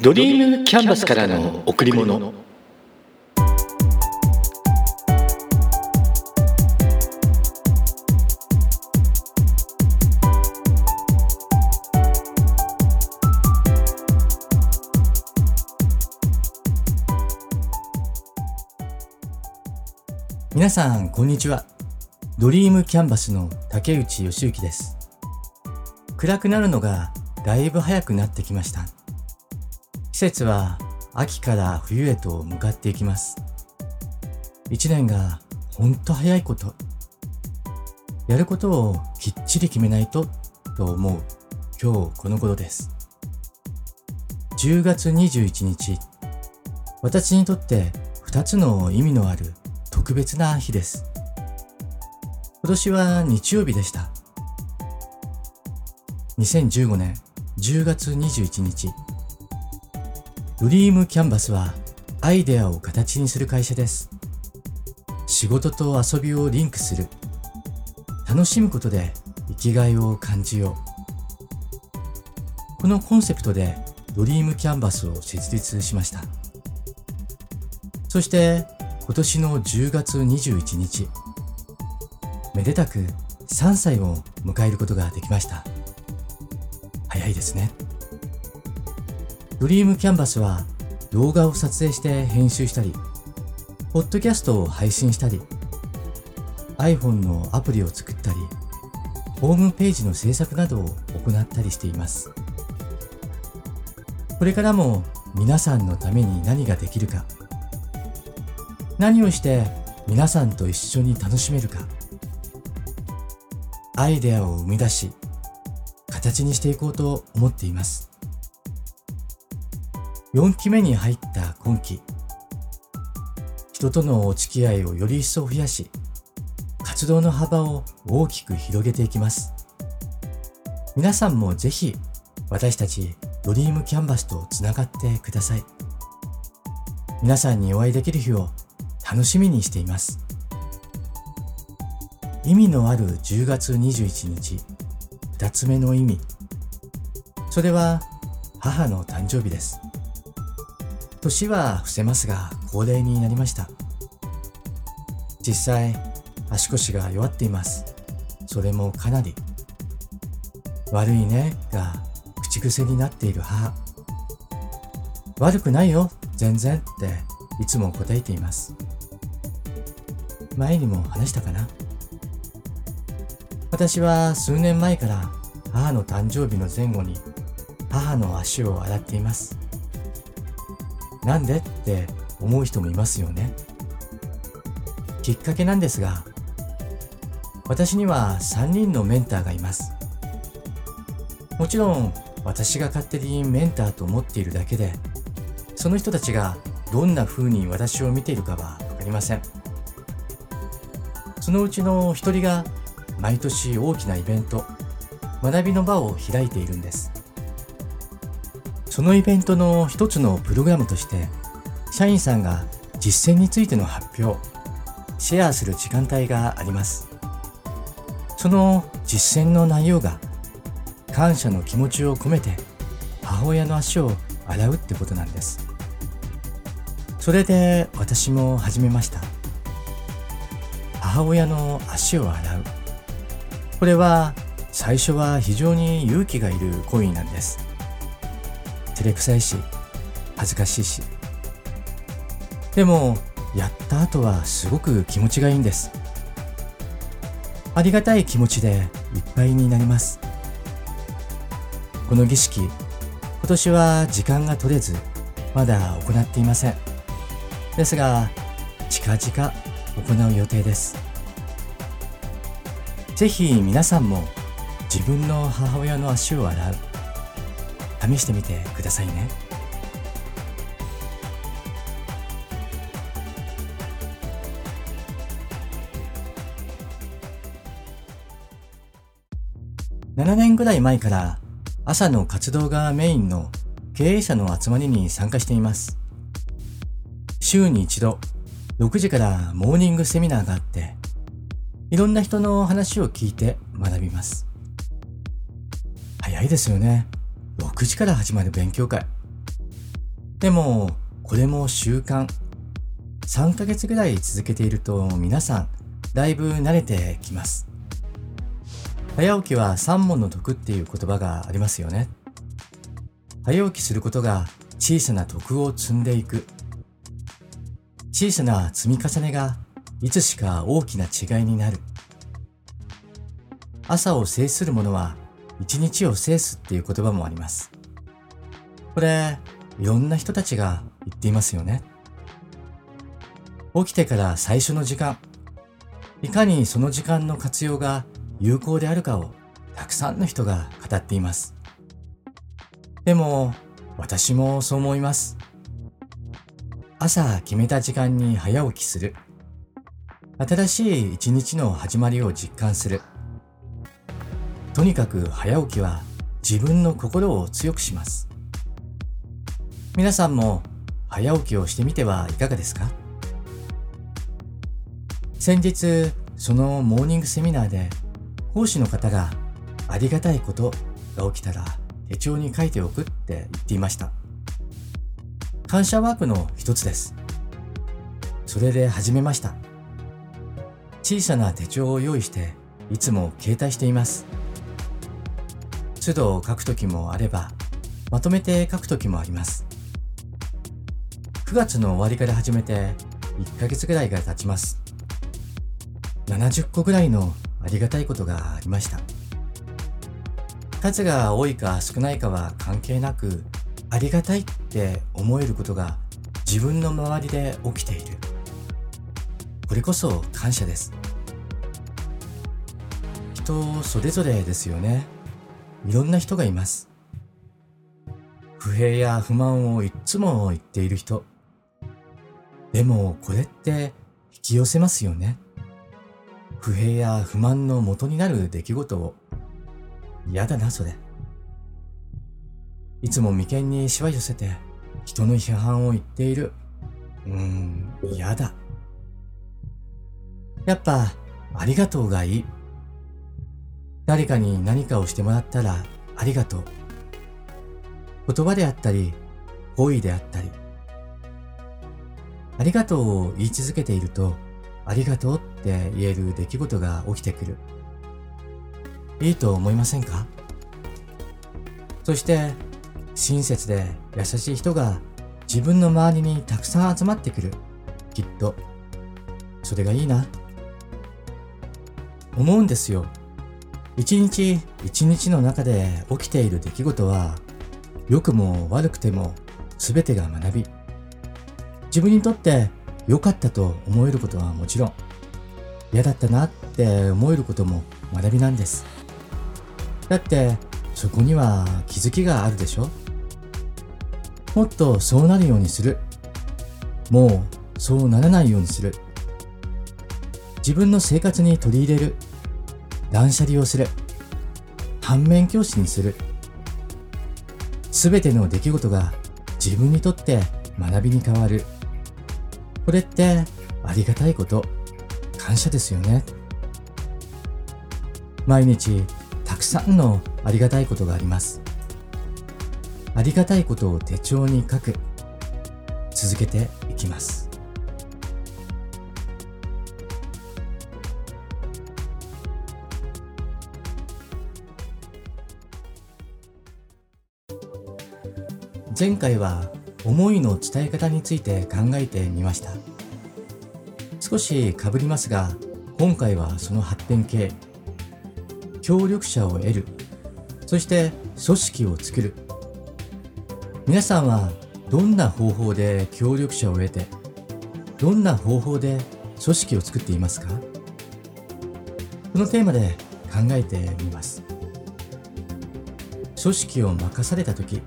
ドリームキャンバスからの贈り物。皆さんこんにちは。ドリームキャンバスの竹内義之です。暗くなるのがだいぶ早くなってきました。季節は秋から冬へと向かっていきます。一年がほんと早いこと。やることをきっちり決めないとと思う。今日この頃です。10月21日。私にとって2つの意味のある特別な日です。今年は日曜日でした。2015年10月21日。ドリームキャンバスはアイデアを形にする会社です。仕事と遊びをリンクする。楽しむことで生きがいを感じよう。このコンセプトでドリームキャンバスを設立しました。そして今年の10月21日、めでたく3歳を迎えることができました。早いですね。ドリームキャンバスは動画を撮影して編集したり、ポッドキャストを配信したり、iPhone のアプリを作ったり、ホームページの制作などを行ったりしています。これからも皆さんのために何ができるか、何をして皆さんと一緒に楽しめるか、アイデアを生み出し、形にしていこうと思っています。4期目に入った今期。人とのお付き合いをより一層増やし活動の幅を大きく広げていきます。皆さんもぜひ私たちドリームキャンバスとつながってください。皆さんにお会いできる日を楽しみにしています。意味のある10月21日2つ目の意味。それは母の誕生日です。年は伏せますが高齢になりました。実際足腰が弱っています。それもかなり。悪いねが口癖になっている母。悪くないよ全然っていつも答えています。前にも話したかな。私は数年前から母の誕生日の前後に母の足を洗っています。なんで？って思う人もいますよね。きっかけなんですが、私には3人のメンターがいます。もちろん私が勝手にメンターと思っているだけで、その人たちがどんな風に私を見ているかはわかりません。そのうちの一人が毎年大きなイベント、学びの場を開いているんです。そのイベントの一つのプログラムとして社員さんが実践についての発表シェアする時間帯があります。その実践の内容が感謝の気持ちを込めて母親の足を洗うってことなんです。それで私も始めました。母親の足を洗う。これは最初は非常に勇気がいる行為なんです。照れくさいし恥ずかしいし。でもやった後はすごく気持ちがいいんです。ありがたい気持ちでいっぱいになります。この儀式今年は時間が取れずまだ行っていません。ですが近々行う予定です。ぜひ皆さんも自分の母親の足を洗う。試してみてくださいね。7年ぐらい前から朝の活動がメインの経営者の集まりに参加しています。週に一度6時からモーニングセミナーがあって、いろんな人の話を聞いて学びます。早いですよね。6時から始まる勉強会。でも、これも習慣。3ヶ月ぐらい続けていると皆さん、だいぶ慣れてきます。早起きは三問の得っていう言葉がありますよね。早起きすることが小さな徳を積んでいく。小さな積み重ねがいつしか大きな違いになる。朝を制する者は一日を制すっていう言葉もあります。これ、いろんな人たちが言っていますよね。起きてから最初の時間、いかにその時間の活用が有効であるかをたくさんの人が語っています。でも、私もそう思います。朝決めた時間に早起きする。新しい一日の始まりを実感する。とにかく早起きは自分の心を強くします。皆さんも早起きをしてみてはいかがですか？先日、そのモーニングセミナーで講師の方がありがたいことが起きたら手帳に書いておくって言っていました。感謝ワークの一つです。それで始めました。小さな手帳を用意していつも携帯しています。都度書くときもあれば、まとめて書くときもあります。9月の終わりから始めて1ヶ月ぐらいが経ちます。70個ぐらいのありがたいことがありました。数が多いか少ないかは関係なく、ありがたいって思えることが自分の周りで起きている。これこそ感謝です。人それぞれですよね。いろんな人がいます。不平や不満をいつも言っている人。でもこれって引き寄せますよね。不平や不満の元になる出来事を嫌だな、それ。いつも眉間にしわ寄せて人の批判を言っている。うーん、嫌だ。やっぱ、ありがとうがいい。誰かに何かをしてもらったら、ありがとう。言葉であったり、行為であったり。ありがとうを言い続けていると、ありがとうって言える出来事が起きてくる。いいと思いませんか？そして親切で優しい人が自分の周りにたくさん集まってくる。きっと。それがいいな。思うんですよ。一日一日の中で起きている出来事は、良くも悪くても全てが学び。自分にとって良かったと思えることはもちろん、嫌だったなって思えることも学びなんです。だってそこには気づきがあるでしょ？もっとそうなるようにする。もうそうならないようにする。自分の生活に取り入れる。断捨離をする。反面教師にする。すべての出来事が自分にとって学びに変わる。これってありがたいこと、感謝ですよね。毎日たくさんのありがたいことがあります。ありがたいことを手帳に書く。続けていきます。前回は思いの伝え方について考えてみました。少しかぶりますが、今回はその発展系協力者を得る。そして組織を作る。皆さんはどんな方法で協力者を得てどんな方法で組織を作っていますか？このテーマで考えてみます。組織を任された時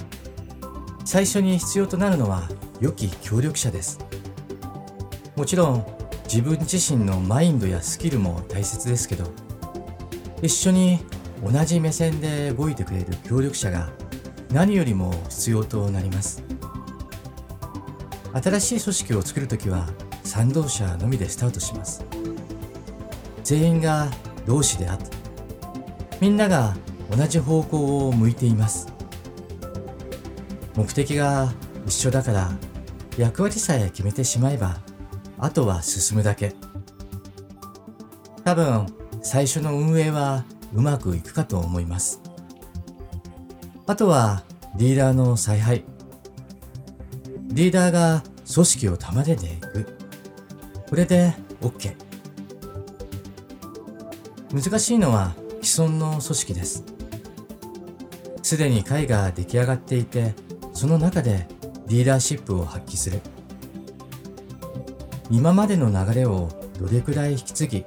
最初に必要となるのは良き協力者です。もちろん自分自身のマインドやスキルも大切ですけど一緒に同じ目線で動いてくれる協力者が何よりも必要となります。新しい組織を作るときは賛同者のみでスタートします。全員が同志であってみんなが同じ方向を向いています。目的が一緒だから役割さえ決めてしまえばあとは進むだけ。多分最初の運営はうまくいくかと思います。あとはリーダーの采配。リーダーが組織を束ねていく。これで OK 難しいのは既存の組織です。すでに会が出来上がっていてその中でリーダーシップを発揮する。今までの流れをどれくらい引き継ぎ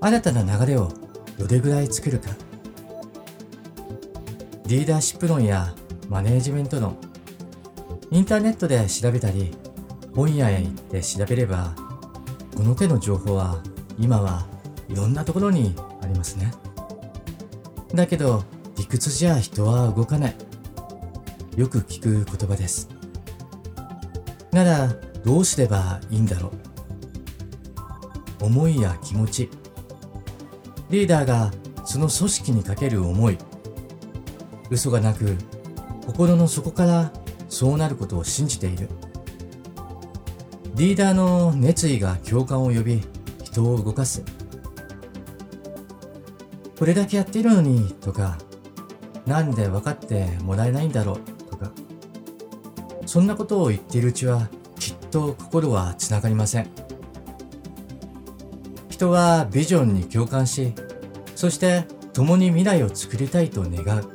新たな流れをどれくらい作るか。リーダーシップ論やマネージメント論インターネットで調べたり本屋へ行って調べればこの手の情報は今はいろんなところにありますね。だけど理屈じゃ人は動かない。よく聞く言葉です。ならどうすればいいんだろう。思いや気持ち。リーダーがその組織にかける思い。嘘がなく心の底からそうなることを信じている。リーダーの熱意が共感を呼び人を動かす。これだけやっているのにとかなんで分かってもらえないんだろう。とか。そんなことを言っているうちはきっと心はつながりません。人はビジョンに共感しそして共に未来を作りたいと願う。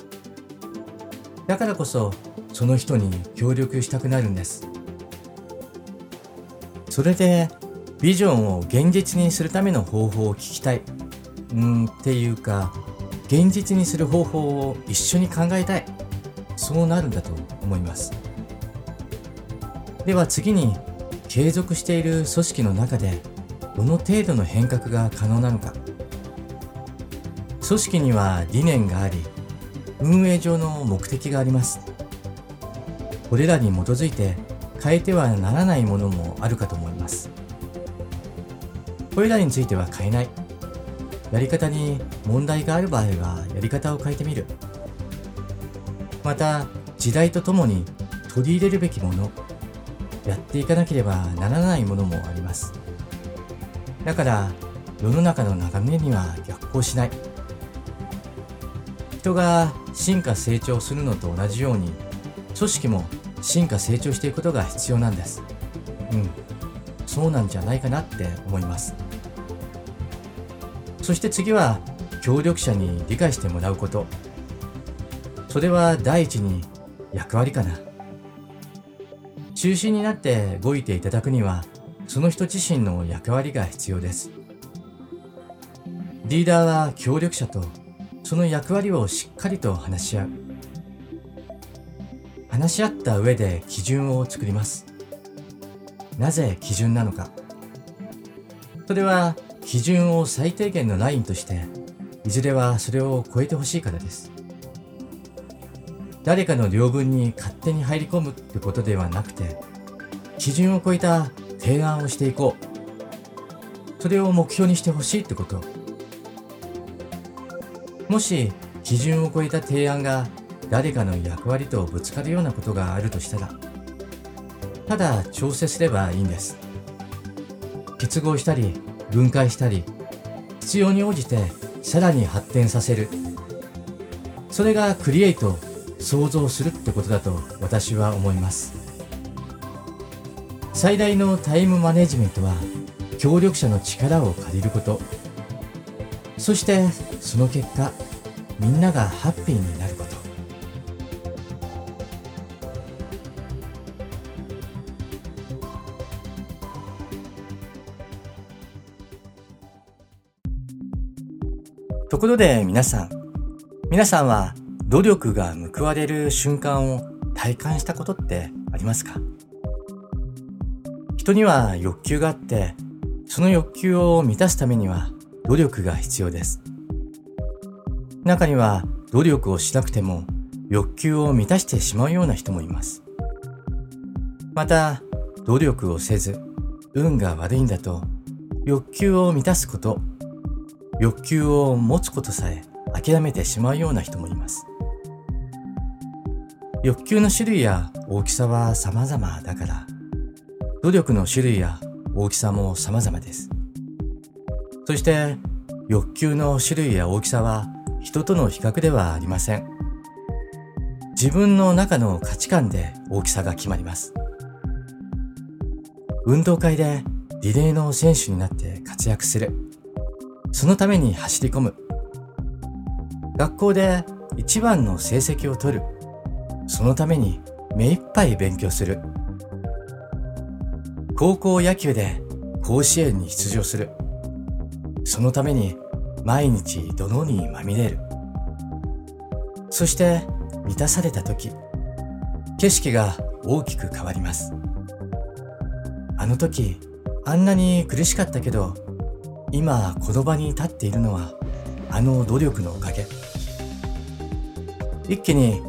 だからこそその人に協力したくなるんです。それでビジョンを現実にするための方法を聞きたい。うんっていうか現実にする方法を一緒に考えたい。そうなるんだと思います。では次に継続している組織の中でどの程度の変革が可能なのか。組織には理念があり運営上の目的があります。これらに基づいて変えてはならないものもあるかと思います。これらについては変えない。やり方に問題がある場合はやり方を変えてみる。また時代とともに取り入れるべきものやっていかなければならないものもあります。だから世の中の眺めには逆行しない。人が進化成長するのと同じように組織も進化成長していくことが必要なんです。うん。そうなんじゃないかなって思います。そして次は協力者に理解してもらうこと。それは第一に役割かな。中心になって動いていただくにはその人自身の役割が必要です。リーダーは協力者とその役割をしっかりと話し合う。話し合った上で基準を作ります。なぜ基準なのか。それは基準を最低限のラインとしていずれはそれを超えてほしいからです。誰かの領分に勝手に入り込むってことではなくて基準を超えた提案をしていこう。それを目標にしてほしいってこと。もし基準を超えた提案が誰かの役割とぶつかるようなことがあるとしたらただ調整すればいいんです。結合したり分解したり必要に応じてさらに発展させる。それがクリエイト想像するってことだと私は思います。最大のタイムマネジメントは協力者の力を借りること。そしてその結果みんながハッピーになること。ところで皆さん皆さんは努力が報われる瞬間を体感したことってありますか？人には欲求があってその欲求を満たすためには努力が必要です。中には努力をしなくても欲求を満たしてしまうような人もいます。また努力をせず運が悪いんだと欲求を満たすこと欲求を持つことさえ諦めてしまうような人もいます。欲求の種類や大きさは様々だから、努力の種類や大きさも様々です。そして欲求の種類や大きさは人との比較ではありません。自分の中の価値観で大きさが決まります。運動会でリレーの選手になって活躍する。そのために走り込む。学校で一番の成績を取る。そのために目いっぱい勉強する。高校野球で甲子園に出場する。そのために毎日泥にまみれる。そして満たされた時、景色が大きく変わります。あの時、あんなに苦しかったけど、今この場に立っているのは、あの努力のおかげ。一気に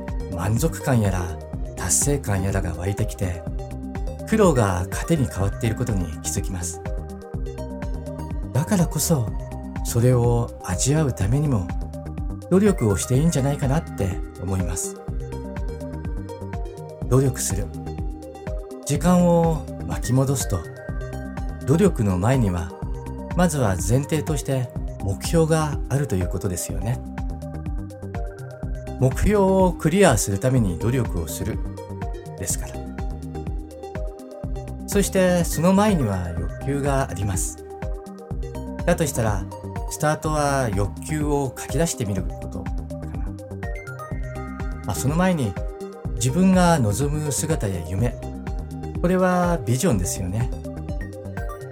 満足感やら達成感やらが湧いてきて、苦労が糧に変わっていることに気づきます。だからこそ、それを味わうためにも努力をしていいんじゃないかなって思います。努力する。時間を巻き戻すと、努力の前には、まずは前提として目標があるということですよね。目標をクリアするために努力をするですから。そしてその前には欲求があります。だとしたら、スタートは欲求を書き出してみることかな。まあ、その前に自分が望む姿や夢、これはビジョンですよね。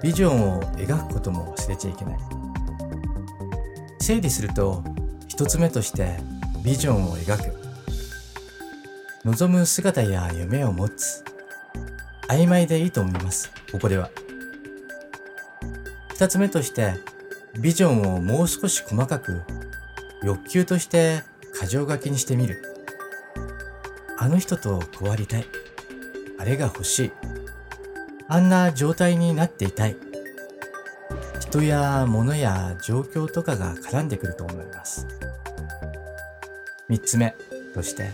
ビジョンを描くことも忘れちゃいけない。整理すると、一つ目としてビジョンを描く。望む姿や夢を持つ。曖昧でいいと思います。ここでは。二つ目として、ビジョンをもう少し細かく欲求として箇条書きにしてみる。あの人とこうありたい。あれが欲しい。あんな状態になっていたい。人や物や状況とかが絡んでくると思います。三つ目として、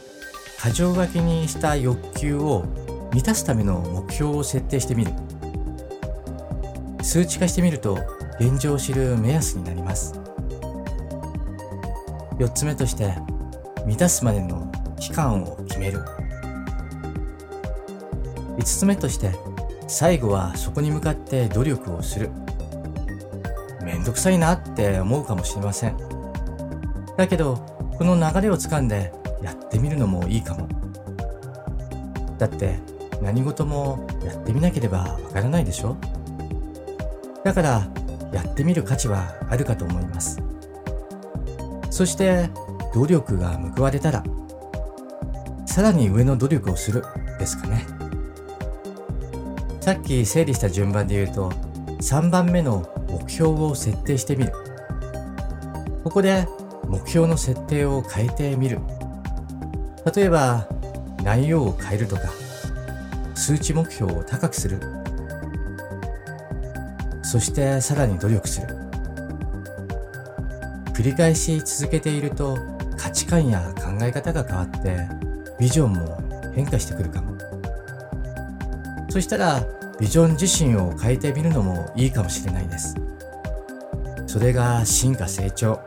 箇条書きにした欲求を満たすための目標を設定してみる。数値化してみると現状を知る目安になります。四つ目として、満たすまでの期間を決める。五つ目として、最後はそこに向かって努力をする。めんどくさいなって思うかもしれません。だけど、この流れをつかんでやってみるのもいいかも。だって何事もやってみなければわからないでしょ？だからやってみる価値はあるかと思います。そして努力が報われたらさらに上の努力をするですかね。さっき整理した順番で言うと3番目の目標を設定してみる。ここで目標の設定を変えてみる。例えば内容を変えるとか数値目標を高くするそしてさらに努力する。繰り返し続けていると価値観や考え方が変わってビジョンも変化してくるかも。そしたらビジョン自身を変えてみるのもいいかもしれないです。それが進化成長。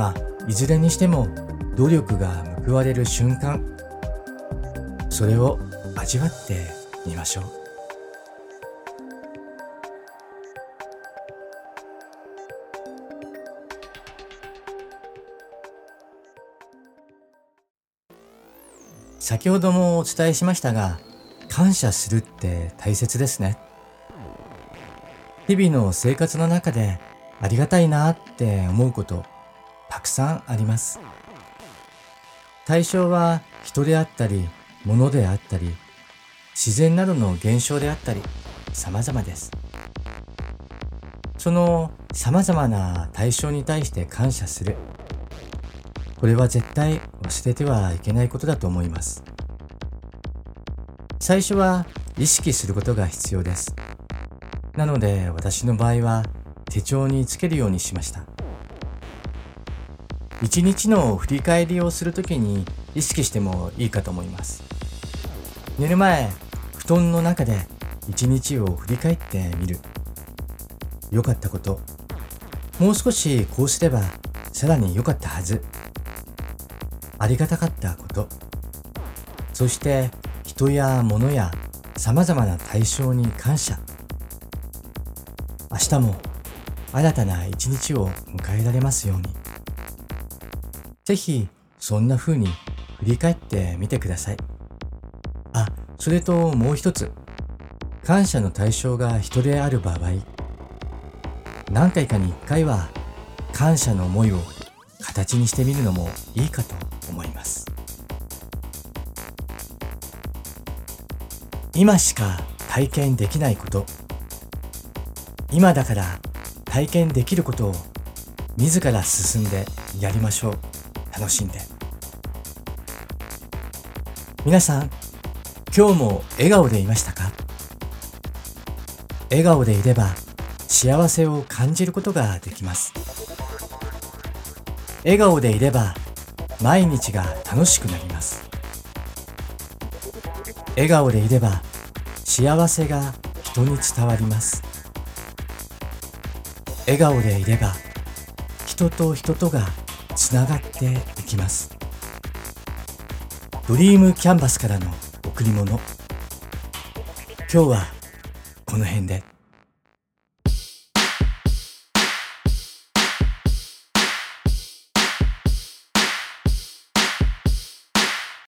まあ、いずれにしても努力が報われる瞬間。それを味わってみましょう。先ほどもお伝えしましたが、感謝するって大切ですね。日々の生活の中でありがたいなって思うことさんあります。対象は人であったり、物であったり、自然などの現象であったり、様々です。その様々な対象に対して感謝する。これは絶対忘れてはいけないことだと思います。最初は意識することが必要です。なので私の場合は手帳につけるようにしました。一日の振り返りをするときに意識してもいいかと思います。寝る前布団の中で一日を振り返ってみる。良かったこと。もう少しこうすればさらに良かったはず。ありがたかったこと。そして人や物や様々な対象に感謝。明日も新たな一日を迎えられますように。ぜひそんな風に振り返ってみてください。あそれともう一つ。感謝の対象が人である場合。何回かに一回は感謝の思いを形にしてみるのもいいかと思います。今しか体験できないこと。今だから体験できることを自ら進んでやりましょう。楽しんで。皆さん今日も笑顔でいましたか？笑顔でいれば幸せを感じることができます。笑顔でいれば毎日が楽しくなります。笑顔でいれば幸せが人に伝わります。笑顔でいれば人と人とがつながっていきますドリームキャンバスからの贈り物今日はこの辺で。